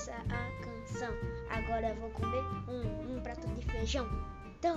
começa a canção. Agora eu vou comer um, um prato de feijão. Tô-